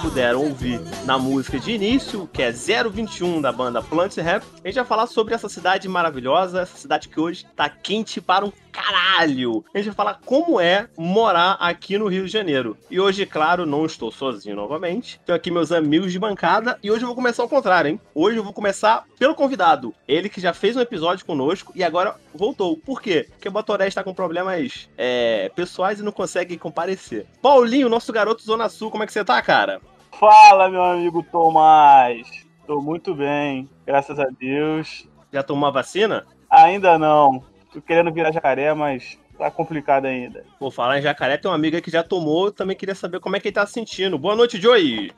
puderam ouvir na música de início, que é 021 da banda Plant Rap, a gente vai falar sobre essa cidade maravilhosa, essa cidade que hoje está quente para um caralho. A gente vai falar como é morar aqui no Rio de Janeiro. E hoje, claro, não estou sozinho novamente. Tenho aqui meus amigos de bancada e hoje eu vou começar ao contrário, hein? Hoje eu vou começar pelo convidado. Ele que já fez um episódio conosco e agora voltou. Por quê? Porque o Batoré está com problemas é, pessoais e não consegue comparecer. Paulinho, nosso garoto Zona Sul, como é que você tá, cara? Fala, meu amigo Tomás. Tô muito bem, graças a Deus. Já tomou a vacina? Ainda não. Tô querendo virar jacaré, mas tá complicado ainda. Vou falar em jacaré, tem uma amiga que já tomou, também queria saber como é que ele tá se sentindo. Boa noite, Joey!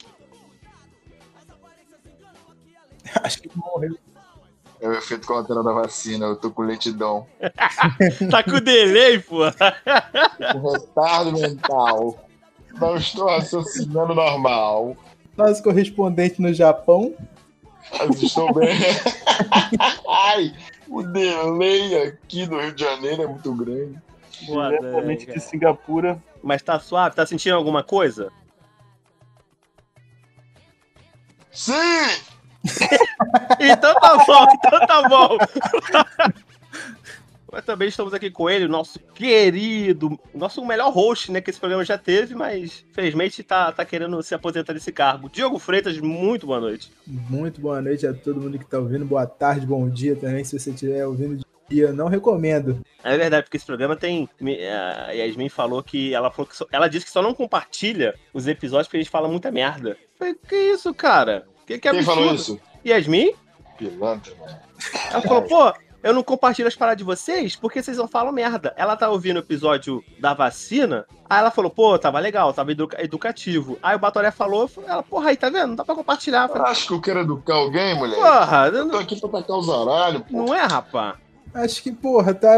Acho que morreu. É o efeito colateral da vacina, eu tô com letidão. tá com delay, pô! com retardo mental. Não estou raciocinando normal. Nosso correspondente no Japão. Mas estou bem. Ai, o delay aqui do Rio de Janeiro é muito grande. Boa Diretamente de Singapura. Mas tá suave? Tá sentindo alguma coisa? Sim! então tá bom, então tá bom. Mas também estamos aqui com ele, nosso querido, nosso melhor host, né, que esse programa já teve, mas felizmente tá, tá querendo se aposentar desse cargo. Diogo Freitas, muito boa noite. Muito boa noite a todo mundo que tá ouvindo. Boa tarde, bom dia também, se você estiver ouvindo de dia, não recomendo. É verdade, porque esse programa tem. A Yasmin falou que ela falou que só, ela disse que só não compartilha os episódios porque a gente fala muita merda. falei, que isso, cara? Que, que Quem falou isso? Yasmin? Pilantra, mano. Ela falou, pô, eu não compartilho as paradas de vocês porque vocês não falam merda. Ela tá ouvindo o episódio da vacina, aí ela falou, pô, tava legal, tava educa educativo. Aí o Batoré falou, ela, porra, aí, tá vendo? Não dá pra compartilhar. Eu acho que eu quero educar alguém, mulher. Porra, eu tô aqui pra tacar os aralhos, pô. Não é, rapá? Acho que, porra, tá.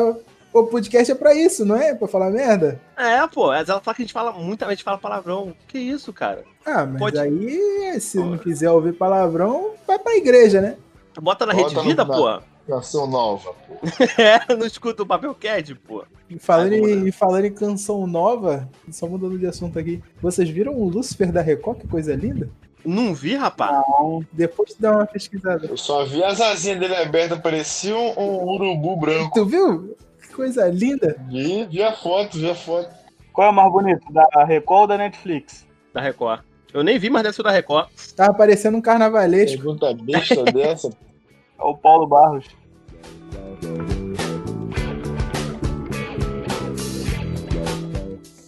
O podcast é pra isso, não é? Pra falar merda? É, pô. Ela fala que a gente fala, muita gente fala palavrão. Que isso, cara? Ah, mas Pode... aí, se pô. não quiser ouvir palavrão, vai pra igreja, né? Bota na Bota Rede Vida, no... pô. Canção nova, pô. é, não escuta o papel cat, pô. E falando, em, falando em canção nova, só mudando de assunto aqui. Vocês viram o Lúcifer da Record? Que coisa linda? Não vi, rapaz. Não. Depois dá uma pesquisada. Eu só vi as asinhas dele abertas, parecia um, um, urubu branco. Tu viu? Que coisa linda. Vi, vi a foto, vi a foto. Qual é o mais bonito? Da Record ou da Netflix? Da Record. Eu nem vi, mas deve ser da Record. Tava parecendo um carnavalesco. Pergunta besta dessa. É o Paulo Barros.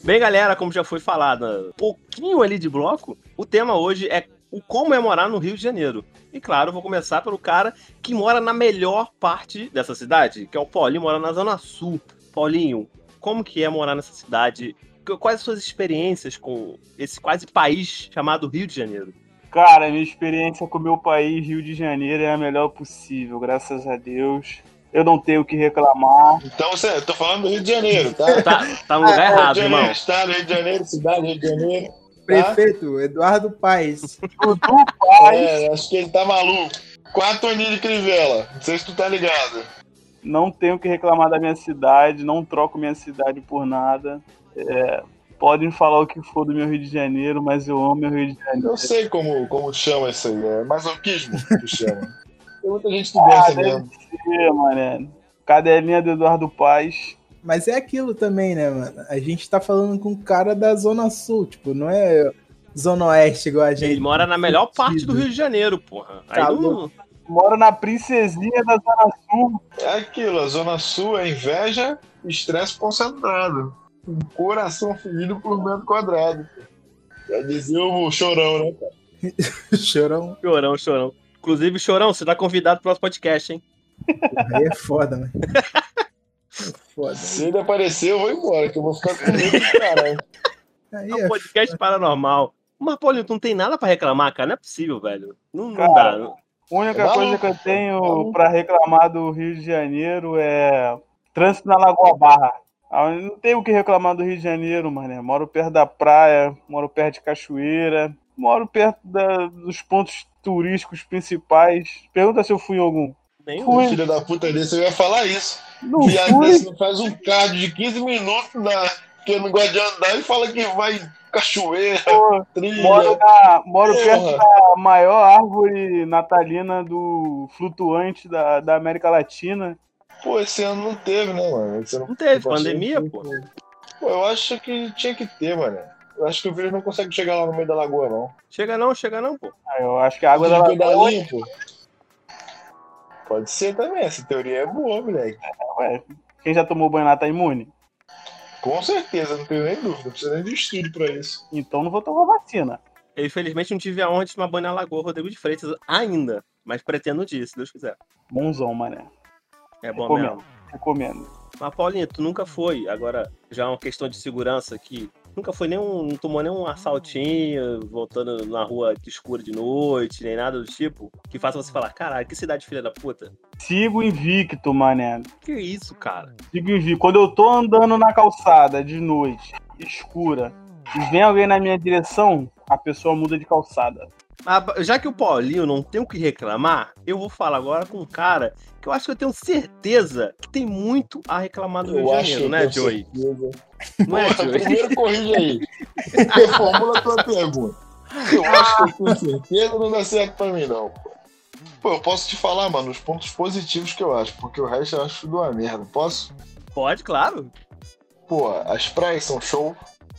Bem, galera, como já foi falado, pouquinho ali de bloco, o tema hoje é o como é morar no Rio de Janeiro. E claro, vou começar pelo cara que mora na melhor parte dessa cidade, que é o Paulinho, mora na Zona Sul. Paulinho, como que é morar nessa cidade? Quais as suas experiências com esse quase país chamado Rio de Janeiro? Cara, minha experiência com o meu país, Rio de Janeiro, é a melhor possível, graças a Deus eu não tenho o que reclamar. Então, você, eu tô falando do Rio de Janeiro, tá? tá, tá no lugar ah, errado, Rio irmão. Estado, Rio de Janeiro, cidade, Rio de Janeiro. Tá? Prefeito, Eduardo Paes. Dudu Paes. É, acho que ele tá maluco. Quatro aninhos de Crivella, não sei se tu tá ligado. Não tenho o que reclamar da minha cidade, não troco minha cidade por nada. É, podem falar o que for do meu Rio de Janeiro, mas eu amo meu Rio de Janeiro. Eu sei como, como chama isso aí, é masoquismo que chama. Tem muita gente que gosta ah, mesmo. Ser, mané. Cadelinha do Eduardo Paz. Mas é aquilo também, né, mano? A gente tá falando com um cara da Zona Sul, tipo, não é Zona Oeste igual a gente. Ele mora na melhor parte do Rio de Janeiro, porra. Aí tá não... Mora na princesinha da Zona Sul. É aquilo, a Zona Sul é inveja e estresse concentrado. Um coração ferido por metro quadrado. Já dizia o chorão, né, cara? chorão. Chorão, chorão. Inclusive, Chorão, você tá convidado pro nosso podcast, hein? Aí é foda, né? É foda. Se ele aparecer, eu vou embora, que eu vou ficar com medo do caralho. É um podcast foda. paranormal. Mas, Paulinho, tu não tem nada pra reclamar, cara? Não é possível, velho. Não, não dá. Não. A única é coisa que eu tenho pra reclamar do Rio de Janeiro é trânsito na Lagoa Barra. Ah, não tenho o que reclamar do Rio de Janeiro, mano. Moro perto da praia, moro perto de cachoeira, moro perto da, dos pontos turísticos principais. Pergunta se eu fui em algum. Nem fui. Filho da puta desse, eu ia falar isso. Não Viado fui. desse não faz um card de 15 minutos na... que não gosta de andar e fala que vai em cachoeira, Pô, trilha. Moro, na- moro perto da maior árvore natalina do flutuante da, da América Latina. Pô, esse ano não teve, né, mano? Esse ano Não teve, pandemia, pô. Pô, eu acho que tinha que ter, mano. Eu acho que o vírus não consegue chegar lá no meio da lagoa, não. Chega não, chega não, pô. Ah, Eu acho que a água da lagoa. pedalinho, pô. Pode ser também, essa teoria é boa, moleque. Ué, quem já tomou banho lá tá imune? Com certeza, não tenho nem dúvida. Não precisa nem de estudo pra isso. Então não vou tomar vacina. Eu, infelizmente, não tive a honra de tomar banho na Lagoa Rodrigo de Freitas ainda. Mas pretendo um dia, se Deus quiser. Bonzão, mané. É bom Recomendo. mesmo. Recomendo. Mas, Paulinho, tu nunca foi. Agora, já é uma questão de segurança aqui. Nunca foi nenhum. Não tomou nenhum assaltinho, voltando na rua escura de noite, nem nada do tipo, que faça você falar, caralho, que cidade filha da puta. Sigo invicto, mané. Que isso, cara? Sigo invicto. Quando eu tô andando na calçada de noite, escura, e vem alguém na minha direção, a pessoa muda de calçada. Ah, já que o Paulinho não tem o que reclamar, eu vou falar agora com um cara que eu acho que eu tenho certeza que tem muito a reclamar do Rio de Janeiro, né, Joey? Não é, Joey? primeiro corrige aí. Reformula a tua pergunta. Eu acho que eu tenho certeza não dá certo pra mim, não. Pô, eu posso te falar, mano, os pontos positivos que eu acho, porque o resto eu acho tudo uma merda. Posso? Pode, claro. Pô, as praias são show.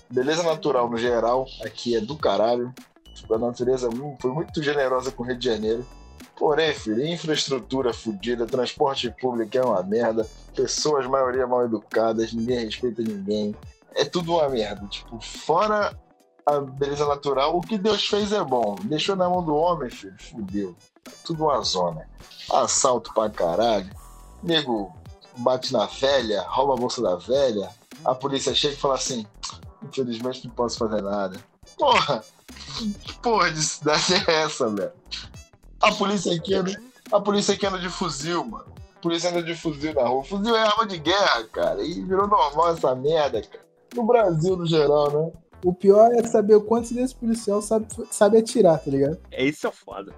Beleza natural no geral, aqui é do caralho. Tipo, a natureza foi muito generosa com o Rio de Janeiro. Porém, filho, infraestrutura fodida, transporte público é uma merda, pessoas, maioria mal educadas, ninguém respeita ninguém. É tudo uma merda. Tipo, fora a beleza natural, o que Deus fez é bom. Deixou na mão do homem, filho, fudeu. Tudo uma zona. Assalto pra caralho. Nego bate na velha, rouba a bolsa da velha. A polícia chega e fala assim: infelizmente não posso fazer nada. Porra! Que porra de cidade é essa, velho? A polícia aqui anda, a polícia aqui anda de fuzil, mano. A polícia anda de fuzil na rua. Fuzil é arma de guerra, cara. E virou normal essa merda, cara. No Brasil, no geral, né? O pior é saber o quanto desse policial sabe, sabe atirar, tá ligado? É isso é foda.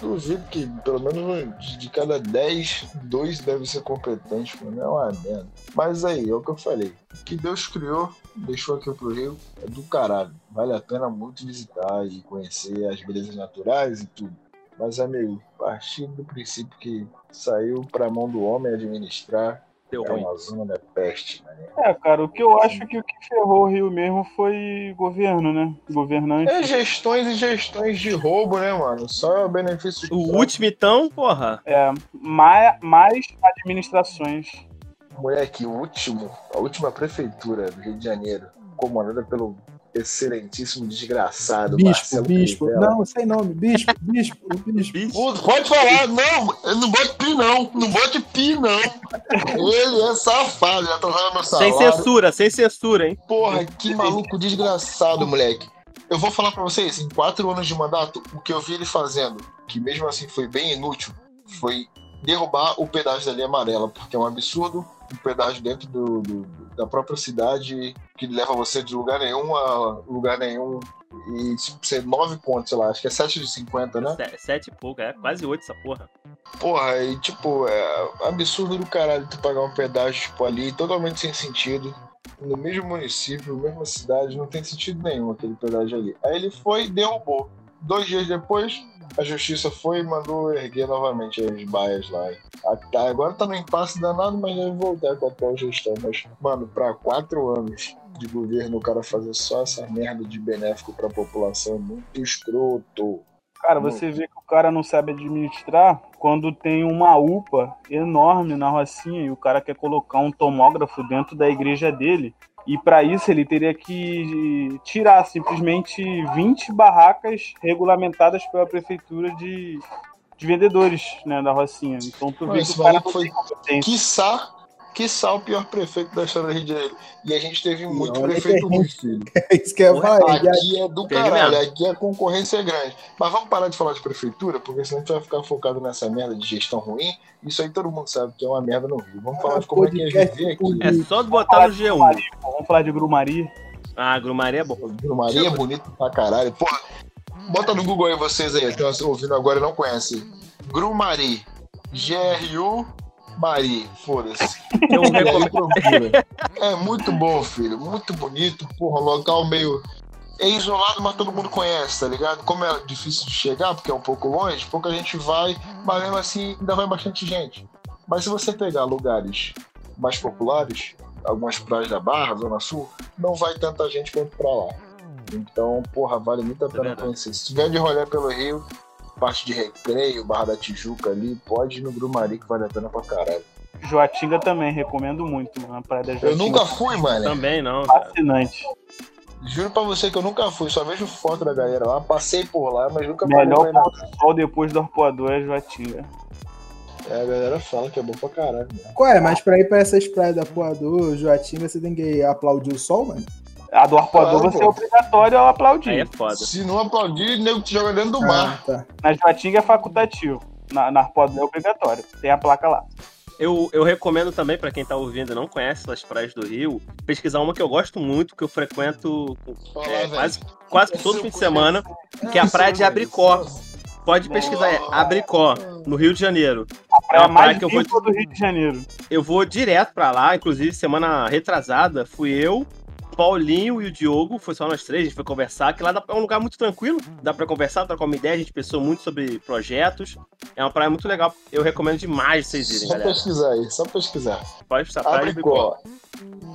Duvido que pelo menos de- de cada 10, dois devem ser competentes, mano. É uma merda. Mas aí, é o que eu falei. O que Deus criou, deixou aqui pro Rio, é do caralho. Vale a pena muito visitar e conhecer as belezas naturais e tudo. Mas, amigo, partindo do princípio que saiu pra mão do homem administrar, Deu é ruim. uma zona da peste, né? É, cara, o que eu acho que o que ferrou o Rio mesmo foi governo, né? Governante. É gestões e gestões de roubo, né, mano? Só benefício O último, então, porra. É, mais, mais administrações. Moleque, o último, a última prefeitura do Rio de Janeiro, comandada pelo excelentíssimo desgraçado Bispo, Marcelo bispo. Crivella. Não, sem nome. Bispo, bispo, bispo. Pode falar, não, não bote pi não, não bote pi não. Ele é safado, já atrasava meu Sem salário. censura, sem censura, hein? Porra, que maluco desgraçado, moleque. Eu vou falar pra vocês, em quatro anos de mandato, o que eu vi ele fazendo, que mesmo assim foi bem inútil, foi derrubar o pedágio da linha amarela, porque é um absurdo um pedágio dentro do, do- da própria cidade que leva você de lugar nenhum a lugar nenhum e tipo, ser nove pontos, sei lá, acho que é 7 de 50, né? Se- Sete e pouco, é quase oito essa porra. Porra, e tipo, é absurdo do caralho tu pagar um pedágio tipo, ali, totalmente sem sentido. No mesmo município, mesma cidade, não tem sentido nenhum aquele pedágio ali. Aí ele foi e derrubou. Dois dias depois, a justiça foi e mandou erguer novamente as baias lá. Agora tá no impasse danado, mas deve voltar com a atual gestão. Mas, mano, pra quatro anos de governo, o cara fazer só essa merda de benéfico pra população é muito escroto. Cara, você vê que o cara não sabe administrar quando tem uma UPA enorme na Rocinha e o cara quer colocar um tomógrafo dentro da igreja dele. E para isso ele teria que tirar simplesmente 20 barracas regulamentadas pela prefeitura de, de vendedores né, da Rocinha. Então tu Não, vê que o cara foi-. Quiçá, quiçá o pior prefeito da história do Rio de Janeiro. E a gente teve muito olha prefeito que a ruim, filho. É isso que ele já- Aqui é do caralho, aqui a concorrência é grande. Mas vamos parar de falar de prefeitura, porque senão a gente vai ficar focado nessa merda de gestão ruim. Isso aí todo mundo sabe que é uma merda no Rio. Vamos falar de como é que é Podcast viver aqui. É só botar no G1. Vamos falar de Grumari. Ah, Grumaria é bom. Grumaria é bonito pra caralho. Porra, bota no Google aí vocês aí, que estão ouvindo agora e não conhecem. Grumari. Mari, foda-se. Eu recomendo. É muito bom, filho. Muito bonito. Porra, local meio. É isolado, mas todo mundo conhece, tá ligado? Como é difícil de chegar, porque é um pouco longe, pouca gente vai, mas mesmo assim ainda vai bastante gente. Mas se você pegar lugares mais populares, algumas praias da Barra, Zona Sul, não vai tanta gente quanto pra lá. Então, porra, vale muito a pena verdade. conhecer. Se tiver de rolê pelo Rio, parte de recreio, Barra da Tijuca ali, pode ir no Grumari que vale a pena pra caralho. Joatinga também, recomendo muito, mano. A praia da Eu Joatinga. nunca fui, mano. Também não, cara. Fascinante. Juro pra você que eu nunca fui, só vejo foto da galera lá, passei por lá, mas nunca Melhor na pôr do sol depois do arpoador é Joatinga. É, a galera fala que é bom pra caralho. né? Qual é? Mas pra ir pra essas praias da Poador, Joatinga, você tem que aplaudir o sol, mano? A do arpoador Claro, você pô. é obrigatório Aí aplaudir. é foda. Se não aplaudir, nego te joga dentro do mar. Ah, tá. Na Joatinga é facultativo. Na, na arpoador é obrigatório. Tem a placa lá. Eu, eu recomendo também, pra quem tá ouvindo e não conhece as praias do Rio, pesquisar uma que eu gosto muito, que eu frequento Fala, é, quase, quase que todo fim de semana, que é a praia de Abricó. Pode pesquisar, é Abricó, no Rio de Janeiro. A praia É uma praia mais que eu vou- do Rio de Janeiro. Eu vou direto pra lá, inclusive semana retrasada, fui eu, Paulinho e o Diogo, foi só nós três, a gente foi conversar, que lá dá- é um lugar muito tranquilo, dá pra conversar, trocar uma ideia, a gente pensou muito sobre projetos, é uma praia muito legal, eu recomendo demais vocês irem, Só galera. pesquisar aí, só pesquisar. Pode estar praia de Abricó.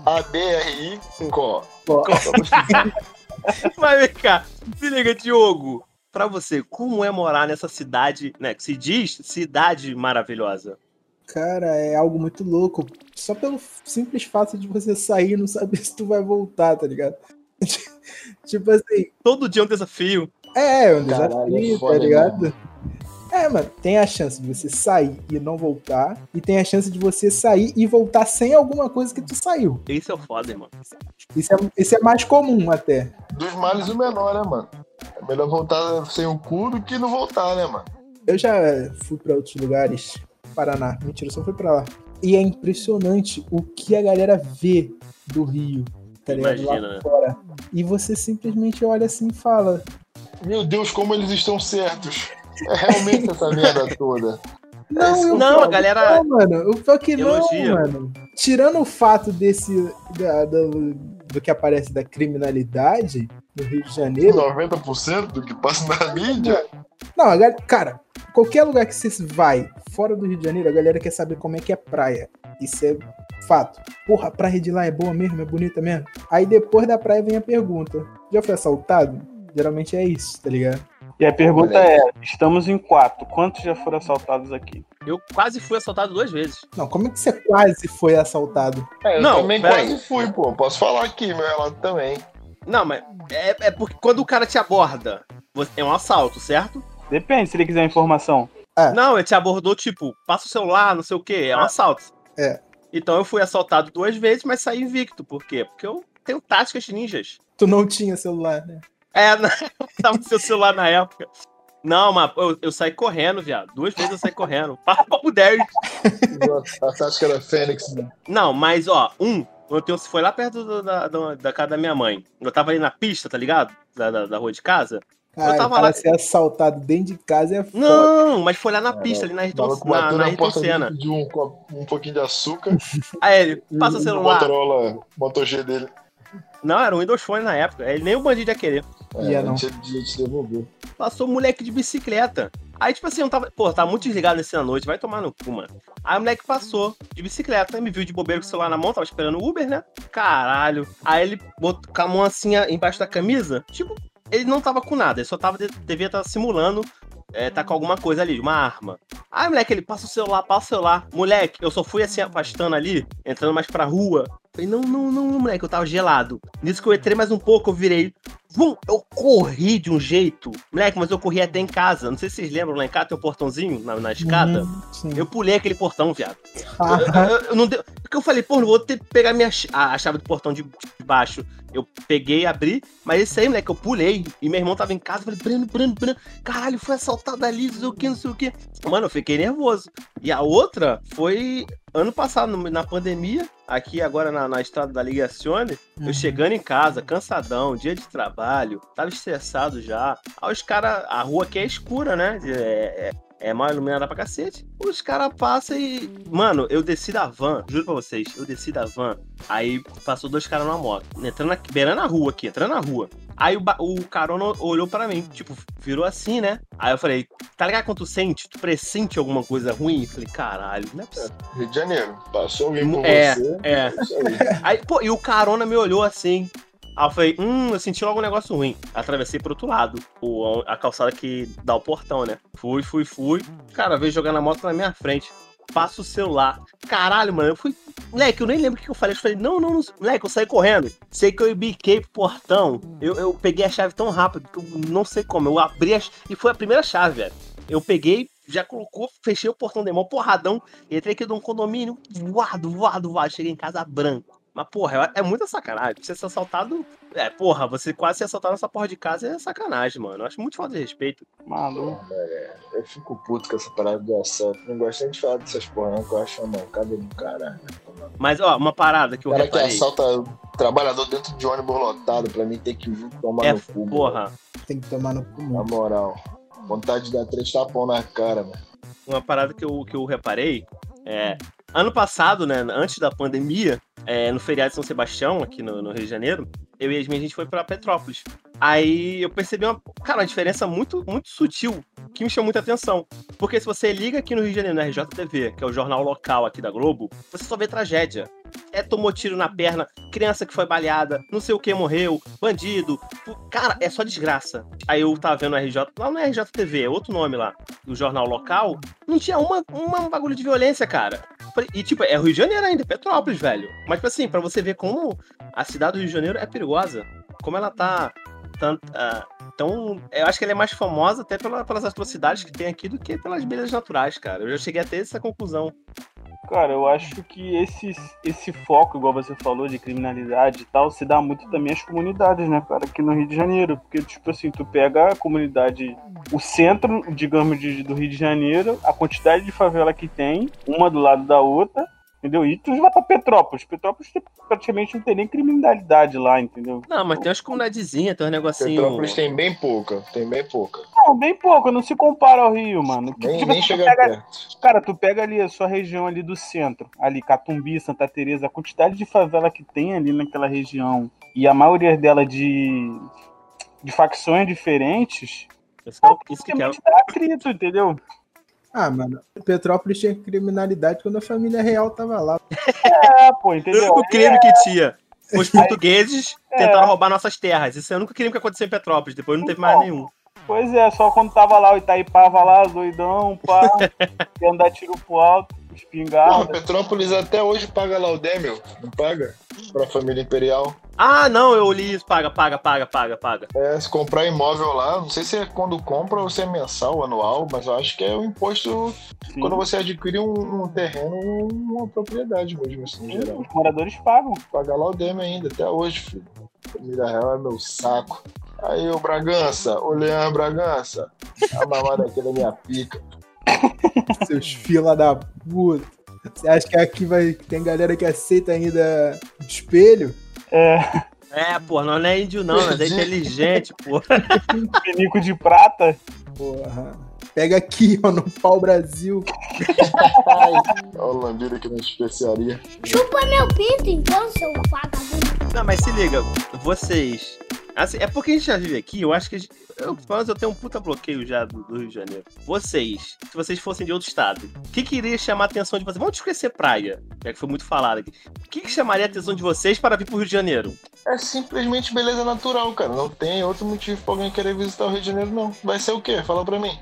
Abricó. A-B-R-I-Có. Ó. Só pesquisar. Mas vem cá, se liga, Diogo, pra você, como é morar nessa cidade, né, que se diz cidade maravilhosa? Cara, é algo muito louco. Só pelo simples fato de você sair e não saber se tu vai voltar, tá ligado? tipo assim, Todo dia é um desafio. é, é um Caralho, desafio, é foda, tá ligado? É, mano, tem a chance de você sair e não voltar, e tem a chance de você sair e voltar sem alguma coisa que tu saiu. Isso é o foda, irmão. Isso é, isso é mais comum até. Dos males o menor, né, mano? É melhor voltar sem o cu do que não voltar, né, mano? Eu já fui pra outros lugares, Paraná, mentira, eu só fui pra lá. E é impressionante o que a galera vê do Rio, tá ligado? Imagina, Lá né? fora. E você simplesmente olha assim e fala: Meu Deus, como eles estão certos. É realmente essa merda toda. Não, eu Não, a galera Não, mano, o pior que não, elogia. mano. Tirando o fato desse. da- do, do que aparece da criminalidade no Rio de Janeiro. 90% do que passa na mídia. Não, a galera, cara, qualquer lugar que você vai fora do Rio de Janeiro, a galera quer saber como é que é praia. Isso é fato. Porra, a praia de lá é boa mesmo, é bonita mesmo. Aí depois da praia vem a pergunta: já foi assaltado? Geralmente é isso, tá ligado? E a pergunta é: estamos em quatro. Quantos já foram assaltados aqui? Eu quase fui assaltado duas vezes. Não, como é que você quase foi assaltado? É, eu Não, também quase fui, pô. Posso falar aqui, meu relato também. Não, mas é, é porque quando o cara te aborda, você- é um assalto, certo? Depende, se ele quiser informação. Não, ele te abordou, tipo, passa o celular, não sei o quê, é um assalto. É. Então eu fui assaltado duas vezes, mas saí invicto. Por quê? Porque eu tenho táticas ninjas. Tu não tinha celular, né? É, não, tava no seu celular na época. Não, mas eu, eu saí correndo, viado. Duas vezes eu saí correndo. Papo 10. A tática da Fênix. né? Não, mas ó, um, eu tenho, foi lá perto do- da, da, da casa da minha mãe. Eu tava ali na pista, tá ligado? Da, da, da rua de casa. Cara, tava o cara lá- ser assaltado dentro de casa é foda. Não, mas foi lá na pista, ali na, O Ayrton- na, na Ayrton Senna. de um, um pouquinho de açúcar. Aí ele, passa o celular. Motorola Moto G dele. Não, era um Windows Phone na época. Ele nem o bandido ia querer. É, Ia não. gente devolver. Passou um moleque de bicicleta. Aí, tipo assim, eu tava. Pô, tava muito desligado nesse na noite, vai tomar no cu, mano. Aí o moleque passou de bicicleta, me viu de bobeira com o celular na mão, tava esperando o Uber, né? Caralho. Aí ele botou com a mão assim embaixo da camisa. Tipo, ele não tava com nada, ele só tava. Devia estar simulando. É, tá com alguma coisa ali, uma arma. Aí, moleque, ele passa o celular, passa o celular. Moleque, eu só fui assim, afastando ali, entrando mais pra rua. Falei, não, não, não, moleque, eu tava gelado. Nisso que eu entrei mais um pouco, eu virei. Vum, eu corri de um jeito. Moleque, mas eu corri até em casa. Não sei se vocês lembram, lá em casa tem um portãozinho na, na escada. Uhum, sim. Eu pulei aquele portão, viado. Eu, Ah, eu- eu não deu, porque eu falei, pô, não vou ter que pegar minha, a, a chave do portão de, de baixo. Eu peguei, abri, mas esse aí, moleque, eu pulei. E meu irmão tava em casa, falei, Breno, Breno, Breno, caralho, foi assaltado ali, não sei o que, não sei o que. Mano, eu fiquei nervoso. E a outra foi ano passado, na pandemia, aqui agora na, na estrada da Ligazione, Uhum. eu chegando em casa, cansadão, dia de trabalho, tava estressado já. Aí os caras, a rua aqui é escura, né? É, é- é mal iluminada pra cacete. Os caras passam e. Mano, eu desci da van, juro pra vocês, eu desci da van. Aí passou dois caras numa moto, entrando na, beirando a rua aqui, entrando na rua. Aí o, o carona olhou para mim, tipo, virou assim, né? Aí eu falei, tá ligado quando tu sente? Tu pressente alguma coisa ruim? Eu falei, caralho, não é possível. Rio de Janeiro, passou alguém por É, você. é. aí. Aí, pô, e o carona me olhou assim. Aí eu falei, hum, eu senti logo um negócio ruim. Atravessei pro outro lado, o, a calçada que dá o portão, né? Fui, fui, fui. Cara, veio jogando a moto na minha frente. Passa o celular. Caralho, mano, eu fui. Moleque, eu nem lembro o que eu falei. Eu falei, não, não, não. Moleque, eu saí correndo. Sei que eu biquei pro portão. Eu, eu peguei a chave tão rápido que eu não sei como. Eu abri a... E foi a primeira chave, velho. Eu peguei, já colocou, fechei o portão de mão, porradão. Entrei aqui num condomínio, voado, voado, voado. Cheguei em casa branco. Mas, porra, é é muita sacanagem. Você ser assaltado. É, porra, você quase ser assaltado nessa porra de casa é sacanagem, mano. Eu acho muito falta de respeito. Maluco. Eu fico puto com essa parada do assalto. Não gosto nem de falar dessas porra, não, que eu acho uma mancada do caralho. Mas, ó, uma parada que O eu cara que reparei. assalta trabalhador dentro de ônibus lotado, pra mim tem que tomar É, no cu. mano. porra. Tem que tomar no cu. Na mano. moral. Vontade de dar três tapão na cara, mano. uma parada que eu, que eu reparei é. Ano passado, né, antes da pandemia, é, no feriado de São Sebastião, aqui no, no Rio de Janeiro, eu e a Yasmin, a gente foi pra Petrópolis. Aí eu percebi uma, cara, uma diferença muito, muito sutil, que me chamou muita atenção. Porque se você liga aqui no Rio de Janeiro, na RJTV, que é o jornal local aqui da Globo, você só vê tragédia. É, tomou tiro na perna, criança que foi baleada, não sei o que morreu, bandido. Cara, é só desgraça. Aí eu tava vendo o RJ, lá é RJTV, é outro nome lá, do jornal local, não tinha uma, uma um bagulho de violência, cara. E tipo, é Rio de Janeiro ainda, Petrópolis, velho. Mas tipo assim, pra você ver como a cidade do Rio de Janeiro é perigosa. Como ela tá. Tanto, ah, tão. Eu acho que ela é mais famosa até pela- pelas atrocidades que tem aqui do que pelas belezas naturais, cara. Eu já cheguei a ter essa conclusão. Cara, eu acho que esse, esse foco, igual você falou, de criminalidade e tal, se dá muito também às comunidades, né, cara, aqui no Rio de Janeiro. Porque, tipo assim, tu pega a comunidade, o centro, digamos, de- do Rio de Janeiro, a quantidade de favela que tem, uma do lado da outra, entendeu? E tu vai pra Petrópolis. Petrópolis tem- praticamente não tem nem criminalidade lá, entendeu? Não, mas tem umas comunidades, tem um negocinho. Petrópolis tem bem pouca, tem bem pouca. Não, bem pouco, não se compara ao Rio, mano. Que, Nem, tipo, nem chega pega- perto. Cara, tu pega ali a sua região ali do centro, ali Catumbi, Santa Teresa, a quantidade de favela que tem ali naquela região e a maioria dela de, de facções diferentes, Isso que, é o- isso que é. praticamente dá atrito, entendeu? Ah, mano, Petrópolis tinha criminalidade quando a família real tava lá. É, pô, O entendeu? único crime que tinha. Os portugueses É. tentaram roubar nossas terras. Isso é o único crime que aconteceu em Petrópolis. Depois não teve mais nenhum. Pois é, só quando tava lá o Itaipava lá, doidão, pá, ia andar tiro pro alto, Porra, espingarda. Petrópolis até hoje paga Laudemio, não paga? Pra família imperial. Ah, não, eu li isso. Paga, paga, paga, paga, paga. É, se comprar imóvel lá, não sei se é quando compra ou se é mensal, anual, mas eu acho que é o imposto Sim, quando você adquire um, um terreno, uma propriedade mesmo, assim, em geral. os moradores pagam. Pagar Laudemio ainda, até hoje, filho. Família real é meu saco. Aí, ô Bragança, ô Leandro Bragança, a mamada aqui da minha pica. Seus fila da puta. Você acha que aqui vai tem galera que aceita ainda espelho? É, É, pô, nós não é índio, não, nós é inteligente, pô. pinico de prata. Porra. Pega aqui, ó, no pau Brasil. Olha o lambido aqui na especiaria. Chupa meu pinto, então, seu vagabundo. Não, mas se liga, vocês. Assim, é porque a gente já vive aqui, eu acho que. gente- Eu, menos eu tenho um puta bloqueio já do, do Rio de Janeiro. Vocês, se vocês fossem de outro estado, o que, que iria chamar a atenção de vocês? Vamos esquecer praia, já que foi muito falado aqui. O que, que chamaria a atenção de vocês para vir pro Rio de Janeiro? É simplesmente beleza natural, cara. Não tem outro motivo pra alguém querer visitar o Rio de Janeiro, não. Vai ser o quê? Fala pra mim.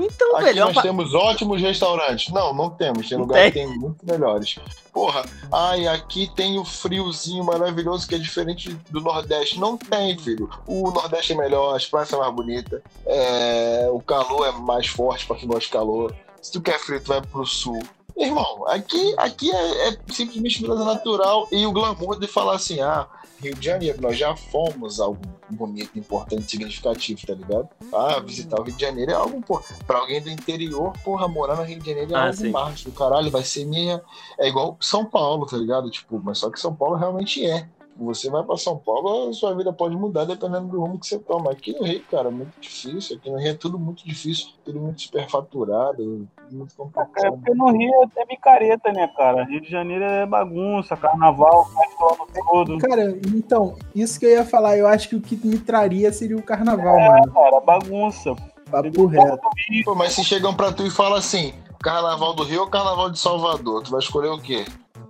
Então, Aqui velho, é uma nós temos ótimos restaurantes. Não, não temos. Tem Não lugares tem. que tem muito melhores. Porra, ai, aqui tem o friozinho maravilhoso que é diferente do Nordeste. Não tem, filho. O Nordeste é melhor, as praias são mais bonitas, é, o calor é mais forte pra quem gosta de calor. Se tu quer frio, tu vai pro sul. Irmão, aqui, aqui é, é simplesmente beleza natural e o glamour de falar assim, ah, Rio de Janeiro, nós já fomos algo bonito, importante, significativo, tá ligado? Ah, visitar o Rio de Janeiro é algo, pô, pra alguém do interior, porra, morar no Rio de Janeiro é Ah, algo sim. mágico, caralho, vai ser minha. É igual São Paulo, tá ligado? Tipo, mas só que São Paulo realmente é. Você vai pra São Paulo, a sua vida pode mudar dependendo do rumo que você toma. Aqui no Rio, cara, é muito difícil. Aqui no Rio é tudo muito difícil, tudo muito superfaturado, muito É complicado. porque no Rio é micareta, né, cara? Rio de Janeiro é bagunça, carnaval, ano todo. Cara, então, isso que eu ia falar, eu acho que o que me traria seria o carnaval, É, mano. cara, bagunça. Papo reto. Pô, mas se chegam pra tu e falam assim, carnaval do Rio ou carnaval de Salvador, tu vai escolher o quê?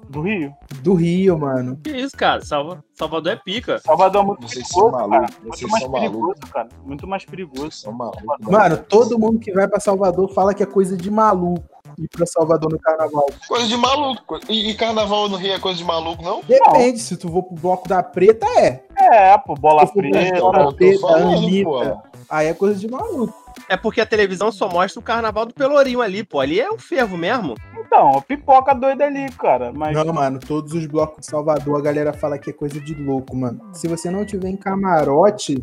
Do Rio. Do Rio, mano. Que isso, cara? Salva... Salvador é pica. Salvador é muito Vocês perigoso, são cara. Muito mais são perigoso, malucos. cara. Muito mais perigoso. Vocês são malucos. Mano, todo mundo que vai pra Salvador fala que é coisa de maluco ir pra Salvador no carnaval. Coisa de maluco. E, e carnaval no Rio é coisa de maluco, não? Depende, se tu for pro bloco da preta, é. É, pô, bola preta. Bola Preta, falando, Anitta. pô. Aí é coisa de maluco. É porque a televisão só mostra o carnaval do Pelourinho ali, pô. Ali é o fervo mesmo. Então, pipoca doida ali, cara. Mas Não, mano, todos os blocos de Salvador a galera fala que é coisa de louco, mano. Se você não tiver em camarote,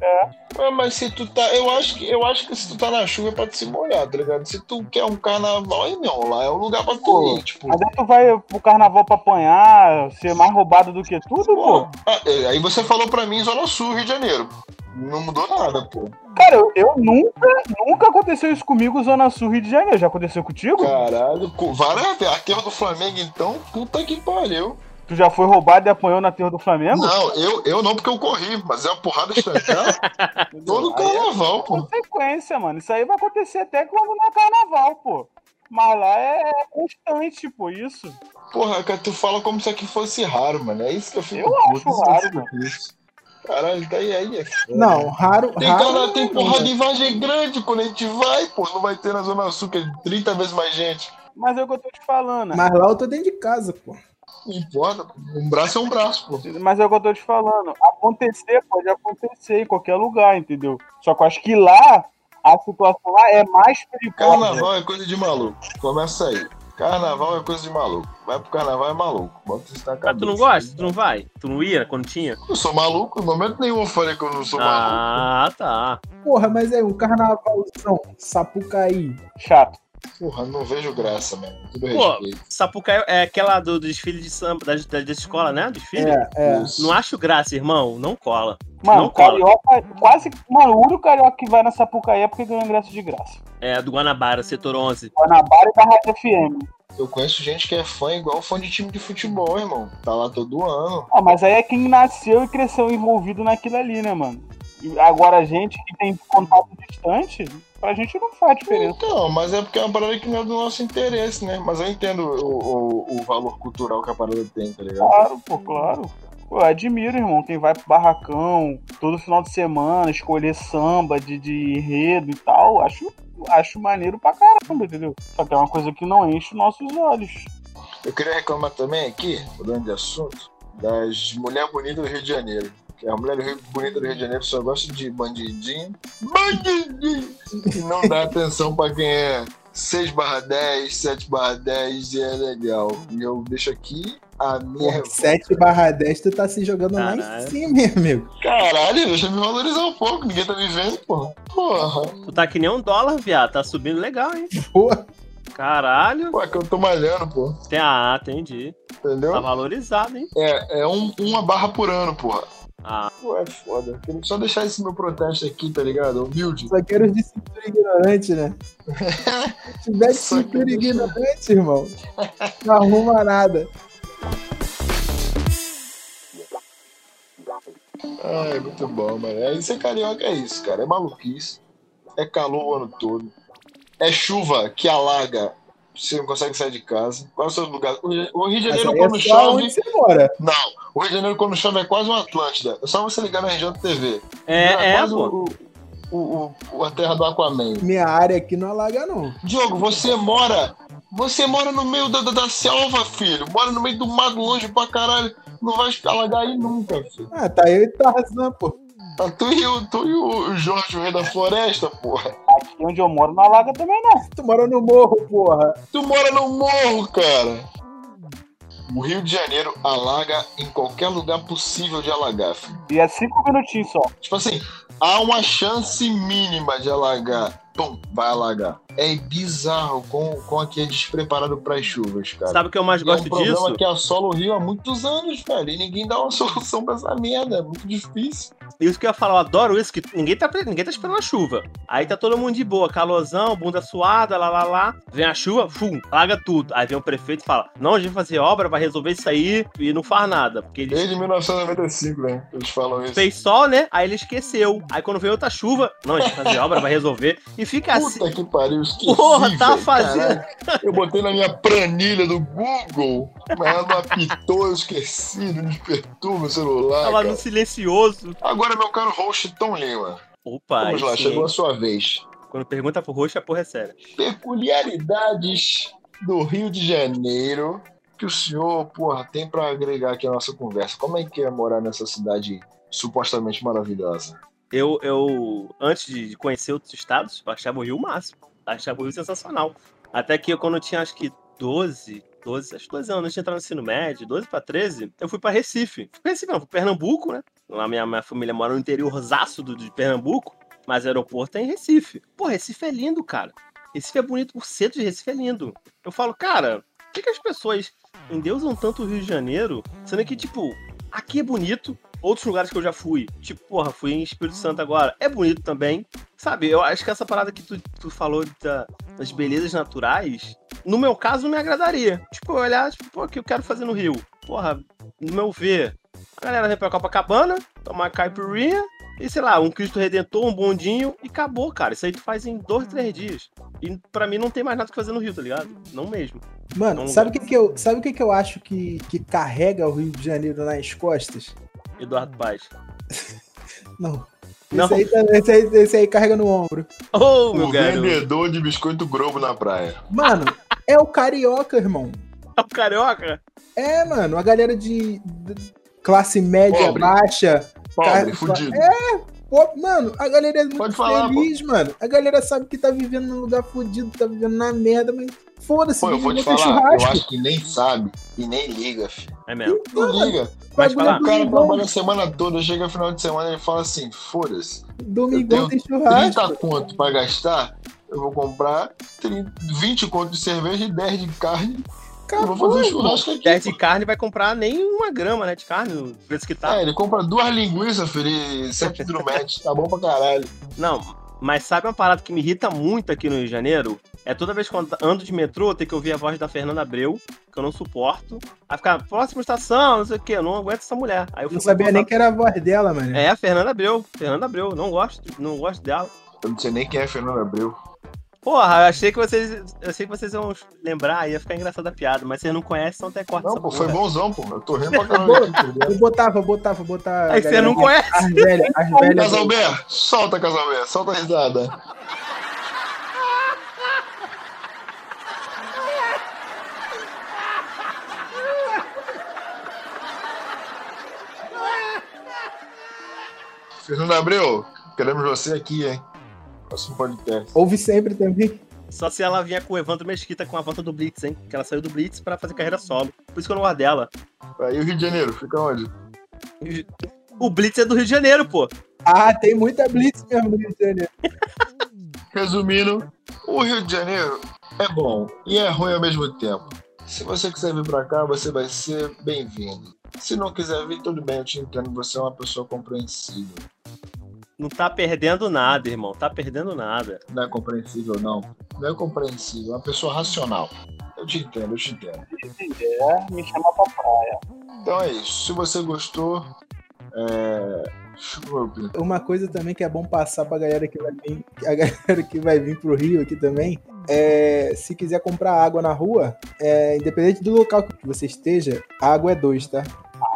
Ué, mas se tu tá. Eu acho, que, eu acho que se tu tá na chuva é pra te se molhar, tá ligado? Se tu quer um carnaval, aí não, lá é o lugar pra tu Pô, ir, tipo. Mas aí tu vai pro carnaval pra apanhar, ser mais roubado do que tudo, Pô, pô. ah, é, aí você falou pra mim Zona Sul, Rio de Janeiro. Não mudou nada, pô. Cara, eu, eu nunca, nunca aconteceu isso comigo, Zona Sul, Rio de Janeiro. Já aconteceu contigo? Caralho, várias vezes. Aterro do Flamengo, então, puta que pariu. Tu já foi roubado e apanhou na terra do Flamengo? Não, eu, eu não, porque eu corri, mas é uma porrada estancar todo é carnaval, pô. consequência, mano. Isso aí vai acontecer até quando não é carnaval, pô. Mas lá é constante, pô, isso. Porra, cara, tu fala como se aqui fosse raro, mano. É isso que eu fico Eu acho isso raro, mano. puto. Caralho, daí aí é foda. não, raro. Tem, raro cara, tem não, porra de Vargem Grande quando a gente vai, pô. Não vai ter na Zona Sul, que é 30 vezes mais gente. Mas é o que eu tô te falando. né? Mas lá eu tô dentro de casa, pô. Não importa, um braço é um braço, pô. Mas é o que eu tô te falando. Acontecer pode acontecer em qualquer lugar, entendeu? Só que eu acho que lá, a situação lá é mais perigosa. Carnaval é coisa de maluco. Começa aí. Carnaval é coisa de maluco. Vai pro carnaval é maluco. Bota isso na Ah, cabeça. tu não gosta? Tu não vai? Tu não ia quando tinha? Eu sou maluco. No momento nenhum eu falei que eu não sou maluco. Ah, tá. Porra, mas é um carnavalzão, Sapucaí. Chato. Porra, não vejo graça, mano. Tudo Pô, respeito. Sapucaí é aquela do, do desfile de samba, da, da, da escola, né? Desfile? É, é. Não acho graça, irmão. Não cola. Mano, Não cola. carioca, quase. Mano, o único carioca que vai na Sapucaí é porque ganhou ingresso de graça. É do Guanabara, setor 11. Guanabara e da Rádio FM. Eu conheço gente que é fã igual fã de time de futebol, irmão. Tá lá todo ano. Ah, mas aí é quem nasceu e cresceu envolvido naquilo ali, né, mano? E agora a gente que tem contato distante, pra gente não faz diferença. Então, mas é porque é uma parada que não é do nosso interesse, né? Mas eu entendo o, o, o valor cultural que a parada tem, tá ligado? Claro, pô, claro. Pô, eu admiro, irmão, quem vai pro barracão todo final de semana, escolher samba de, de enredo e tal, acho, acho maneiro pra caramba, entendeu? Só que é uma coisa que não enche os nossos olhos. Eu queria reclamar também aqui, mudando de assunto, das mulheres bonitas do Rio de Janeiro. Que a mulher Rio, bonita do Rio de Janeiro só gosta de bandidinho. Bandidinho! E não dá atenção pra quem é 6 barra 10, 7 barra 10 e é legal. E eu deixo aqui a minha revolta. 7 barra 10, tu tá se jogando lá Caralho. em cima, meu amigo. Caralho, deixa eu me valorizar um pouco, ninguém tá me vendo, porra. Porra. Tu tá que nem um dólar, viado. Tá subindo legal, hein? Porra. Caralho. Pô, é que eu tô malhando, pô. Tem, ah, entendi. Tá Entendeu? valorizado, hein? É, é um, uma barra por ano, porra. Ah, Pô, é foda. Queria só deixar esse meu protesto aqui, tá ligado? Humilde. Só quero de cintura ignorante, né? Se tiver de cintura ignorante, irmão, não arruma nada. Ai, muito bom, mano. É, ser carioca é isso, cara. É maluquice. É calor o ano todo. É chuva que alaga. Você não consegue sair de casa. Qual é o seu lugar? O Rio de Janeiro, quando é chove. onde você mora. Não. O Rio de Janeiro, quando chove, é quase uma Atlântida. É só você ligar na região da TV. é, é, quase pô. o, o, o- a terra do Aquaman. Minha área aqui não alaga, não. Diogo, você mora. Você mora no meio da, da, da selva, filho. Mora no meio do mato, longe pra caralho. Não vai alagar aí nunca, filho. Ah, tá eu e Tarzan, pô. Tá tu e, o, tu e o Jorge, o rei da floresta, porra. Aqui onde eu moro, na Laga também não. Tu mora no morro, porra. Tu mora no morro, cara. O Rio de Janeiro alaga em qualquer lugar possível de alagar, filho. E é cinco minutinhos só. Tipo assim, há uma chance mínima de alagar pum, vai alagar. É bizarro com, com aqui é despreparado para as chuvas, cara. Sabe o que eu mais gosto é um problema disso? que assola o Rio há muitos anos, velho. E ninguém dá uma solução pra essa merda. É muito difícil. Isso que eu ia falar, eu adoro isso, que ninguém tá, ninguém tá esperando a chuva. Aí tá todo mundo de boa, calorzão, bunda suada, lá, lá, lá. Vem a chuva, fum, larga tudo. Aí vem o prefeito e fala, não, a gente vai fazer obra, vai resolver isso aí, e não faz nada. Porque ele Desde 1995, né? Eles falam isso. fez sol, né? Aí ele esqueceu. Aí quando veio outra chuva, não, a gente vai fazer obra, vai resolver. E fica assim. Puta que pariu, esqueci, Porra, tá fazendo. caralho. Eu botei na minha planilha do Google, mas ela não apitou, eu esqueci, não despertou meu celular. Tava cara. no silencioso. Agora, meu caro host Tom Lima. Opa, Vamos lá, sim, chegou a sua vez. Quando pergunta pro roxo, a porra é séria. Peculiaridades do Rio de Janeiro que o senhor, porra, tem pra agregar aqui a nossa conversa. Como é que é morar nessa cidade supostamente maravilhosa? Eu, eu, antes de conhecer outros estados, eu achava o Rio o máximo. Achava o Rio sensacional. Até que eu, quando eu tinha acho que 12, 12, acho que 12 anos, antes de entrar no ensino médio, 12 pra 13, eu fui pra Recife. Fui pra Recife, não, fui pra Pernambuco, né? Lá minha, minha família mora no interiorzaço do, de Pernambuco, mas o aeroporto é em Recife. Pô, Recife é lindo, cara. Recife é bonito, o centro de Recife é lindo. Eu falo, cara, por que, que as pessoas endeusam tanto o Rio de Janeiro, sendo que, tipo, aqui é bonito, outros lugares que eu já fui, tipo, porra, fui em Espírito Santo agora, é bonito também. Sabe, eu acho que essa parada que tu, tu falou da- das belezas naturais, no meu caso, não me agradaria. Tipo, eu olhar, tipo, pô, o que eu quero fazer no Rio? Porra, no meu ver, a galera vem pra Copacabana, tomar caipirinha, e sei lá, um Cristo Redentor, um bondinho, e acabou, cara. Isso aí tu faz em dois, três dias. E pra mim não tem mais nada que fazer no Rio, tá ligado? Não mesmo. Mano, Não- sabe o que, que eu, sabe o que, que eu acho que, que carrega o Rio de Janeiro nas costas? Eduardo Paz. Não. Não. Esse, aí, tá- esse, aí, esse aí carrega no ombro. Meu o garoto. vendedor de biscoito Globo na praia. Mano, é o carioca, irmão. É o carioca? É, mano, a galera de, de classe média Pobre. baixa. Pobre, Cara, fudido. Pô, mano, a galera é muito Pode falar, feliz, mano. A galera sabe que tá vivendo num lugar fudido, tá vivendo na merda, mas foda-se, Pô, eu vou te falar, eu churrasco. acho que nem sabe e nem liga, filho. É mesmo. Não liga. Pode Bagulho falar. O cara trabalha a semana toda, chega final de semana e fala assim: foda-se, Domingão eu tem 30 churrasco. conto pra gastar, eu vou comprar 30, 20 conto de cerveja e 10 de carne. Eu vou Acabou, fazer churrasco aqui. 10 de carne vai comprar nem uma grama, né, de carne, o preço que tá. É, ele compra duas linguiças, filho, e sempre drumete. Tá bom pra caralho. Não, mas sabe uma parada que me irrita muito aqui no Rio de Janeiro? É toda vez que eu ando de metrô, ter que ouvir a voz da Fernanda Abreu, que eu não suporto. Aí ficar, próxima estação, não sei o quê, eu não aguento essa mulher. Aí eu Não sabia nem que era a voz dela, mano. É, a Fernanda Abreu, Fernanda Abreu, não gosto, não gosto dela. Eu não sei nem quem é Fernando Abreu. Porra, eu achei que vocês. Eu sei que vocês iam lembrar, ia ficar engraçada a piada, mas vocês não conhecem, então até corta Não, pô, porra. foi bonzão, pô. Eu tô rindo pra caramba. Vou botar, vou botar, vou botar. Aí a você não conhece. As velhas, as velhas. Casalber, solta, Casalber, solta a risada. Fernando Abreu, queremos você aqui, hein? Próximo podcast. Ouve sempre também. Só se ela vinha com o Evandro Mesquita com a volta do Blitz, hein? Que ela saiu do Blitz pra fazer carreira solo. Por isso que eu não gosto dela. Aí o Rio de Janeiro, fica onde? O Blitz é do Rio de Janeiro, pô. Ah, tem muita blitz mesmo no Rio de Janeiro. Resumindo, o Rio de Janeiro é bom e é ruim ao mesmo tempo. Se você quiser vir pra cá, você vai ser bem-vindo. Se não quiser vir, tudo bem, eu te entendo. Você é uma pessoa compreensível. Não tá perdendo nada, irmão. Tá perdendo nada. Não é compreensível, não. Não é compreensível, é uma pessoa racional. Eu te entendo, eu te entendo. É, me chama pra praia. Então é isso. Se você gostou, é. Uma coisa também que é bom passar pra galera que vai vir, a galera que vai vir pro Rio aqui também, é se quiser comprar água na rua, é, independente do local que você esteja, a água é dois, tá?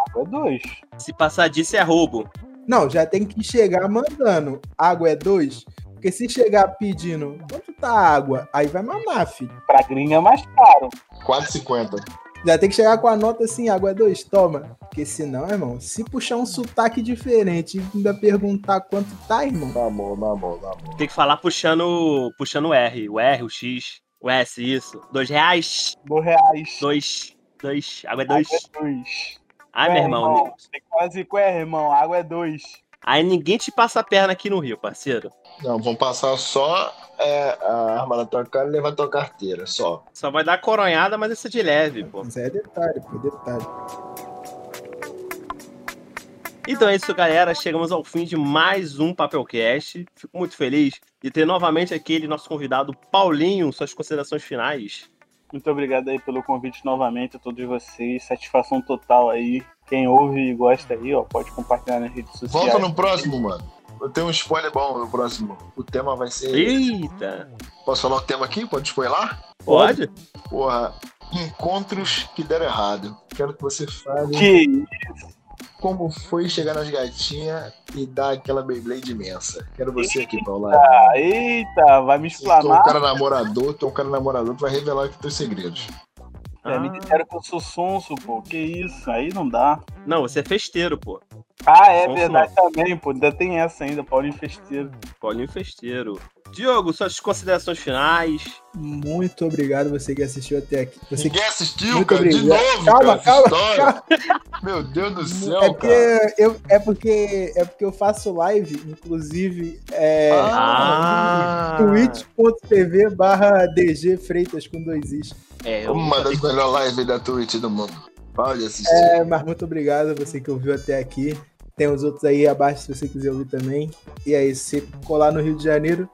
Água é dois. Se passar disso é roubo. Não, já tem que chegar mandando. Água é dois. Porque se chegar pedindo quanto tá a água, aí vai mamar, filho. Pra gringa é mais caro. 4,50. Já tem que chegar com a nota assim, água é dois, toma. Porque senão, irmão, se puxar um sotaque diferente e ainda perguntar quanto tá, irmão. Tá bom, tá bom, tá bom. Tem que falar puxando, puxando o R. O R, o X, o S, isso. Dois reais. Dois reais. Dois. Dois. Água é Água dois. é dois. Ai, meu É, irmão. Você quase com é, irmão. Água é dois. Aí ninguém te passa a perna aqui no Rio, parceiro. Não, vão passar só é, a arma na tua cara e levar tua carteira, só. Só vai dar coronhada, mas isso é de leve, pô. Mas é detalhe, pô, detalhe. Então é isso, galera. Chegamos ao fim de mais um Papelcast. Fico muito feliz de ter novamente aquele nosso convidado, Paulinho, suas considerações finais. Muito obrigado aí pelo convite novamente a todos vocês. Satisfação total aí. Quem ouve e gosta aí, ó, pode compartilhar nas redes sociais. Volta no próximo, mano. Eu tenho um spoiler bom no próximo. O tema vai ser. Eita! Posso falar o tema aqui? Pode spoiler? Pode? Porra, encontros que deram errado. Quero que você fale Que como foi chegar nas gatinhas e dar aquela Beyblade imensa. Quero você aqui, Paula. Ah, eita, vai me Tu é um explanar. cara namorador, tu é um cara namorador, tu vai revelar aqui teus segredos. É, me Ah. disseram que eu sou sonso, pô. Que isso, aí não dá. Não, você é festeiro, pô. Ah, é verdade também, pô. Ainda tem essa ainda, Paulinho Festeiro. Paulinho Festeiro. Diogo, suas considerações finais. Muito obrigado você que assistiu até aqui. Você que... Assistiu, Muito cara, de obrigado. novo, Calma, cara, calma, história. Meu Deus do céu, É porque, cara. eu, é, porque, é porque eu faço live, inclusive, é, Ah! twitch.tv barra DG Freitas com dois is. É, Uma das melhores lives da Twitch do mundo. Pode assistir. É, mas muito obrigado a você que ouviu até aqui. Tem os outros aí abaixo se você quiser ouvir também. E aí, se colar no Rio de Janeiro,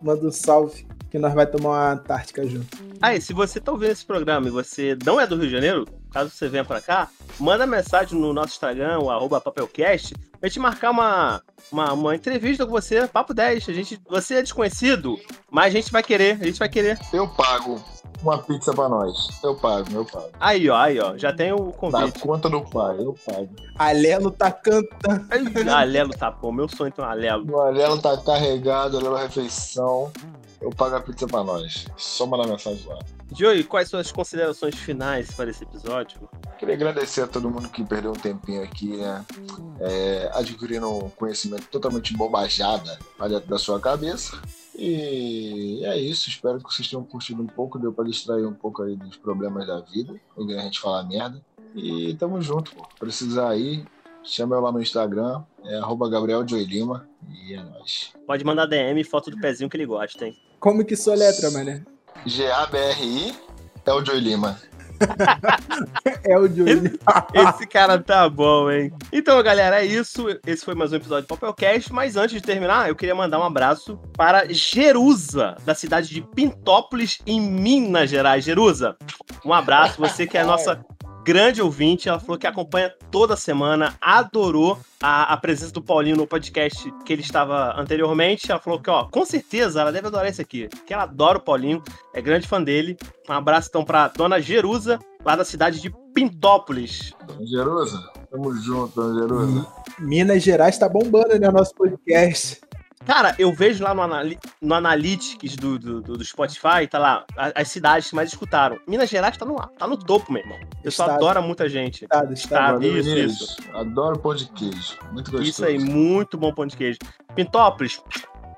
manda um salve que nós vai tomar uma Antártica junto. Aí, se você tá ouvindo esse programa e você não é do Rio de Janeiro, caso você venha pra cá, manda mensagem no nosso Instagram, o arroba papelcast, pra gente marcar uma, uma, uma entrevista com você, papo 10. A gente, você é desconhecido, mas a gente vai querer, a gente vai querer. Eu pago uma pizza pra nós. Eu pago, eu pago. Aí, ó, aí, ó, já tem o Na convite. conta do pai, eu pago. Alelo tá cantando. Alelo tá, pô, meu sonho um Alelo. O Alelo tá carregado, Alelo refeição. Eu pago a pizza pra nós. Só mandar mensagem lá. Joey, quais são as considerações finais para esse episódio? Queria agradecer a todo mundo que perdeu um tempinho aqui, né? É, adquirindo um conhecimento totalmente bobajada pra dentro da sua cabeça. E é isso, espero que vocês tenham curtido um pouco, deu pra distrair um pouco aí dos problemas da vida, ouvir a gente falar merda. E tamo junto, pô. Precisar aí, chama eu lá no Instagram, é arroba Gabriel Lima, e é nóis. Pode mandar DM e foto do pezinho que ele gosta, hein? Como que soletra, mané? G-A-B-R-I é o Joey Lima. É o Júlio. Esse cara tá bom, hein? Então, galera, é isso. Esse foi mais um episódio do Papelcast. Mas antes de terminar, eu queria mandar um abraço para Jerusa, da cidade de Pintópolis, em Minas Gerais. Jerusa, um abraço. Você que é a nossa grande ouvinte. Ela falou que acompanha toda semana, adorou a, a presença do Paulinho no podcast que ele estava anteriormente. Ela falou que, ó, com certeza ela deve adorar esse aqui, que ela adora o Paulinho, é grande fã dele. Um abraço então pra dona Jerusa, lá da cidade de Pintópolis. Dona Jerusa, tamo junto, Dona Jerusa. Minas Gerais tá bombando, né? O nosso podcast. Cara, eu vejo lá no, anali no Analytics do, do, do- do Spotify, tá lá, a- as cidades que mais escutaram. Minas Gerais tá no, ar, tá no topo, meu irmão. O pessoal Estado. adora muita gente. Estado, estado. Valeu, isso, meninos. Adoro pão de queijo. Muito gostoso. Isso aí, muito bom pão de queijo. Pintópolis,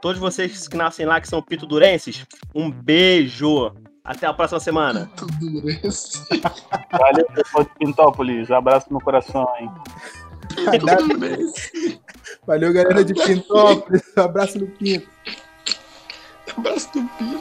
todos vocês que nascem lá, que são pintodurenses, um beijo. Até a próxima semana. Esse. Valeu, pessoal de Pintópolis. Abraço no coração, hein? Esse. Valeu, galera de Pintópolis. Abraço no Pinto. Abraço do Pio.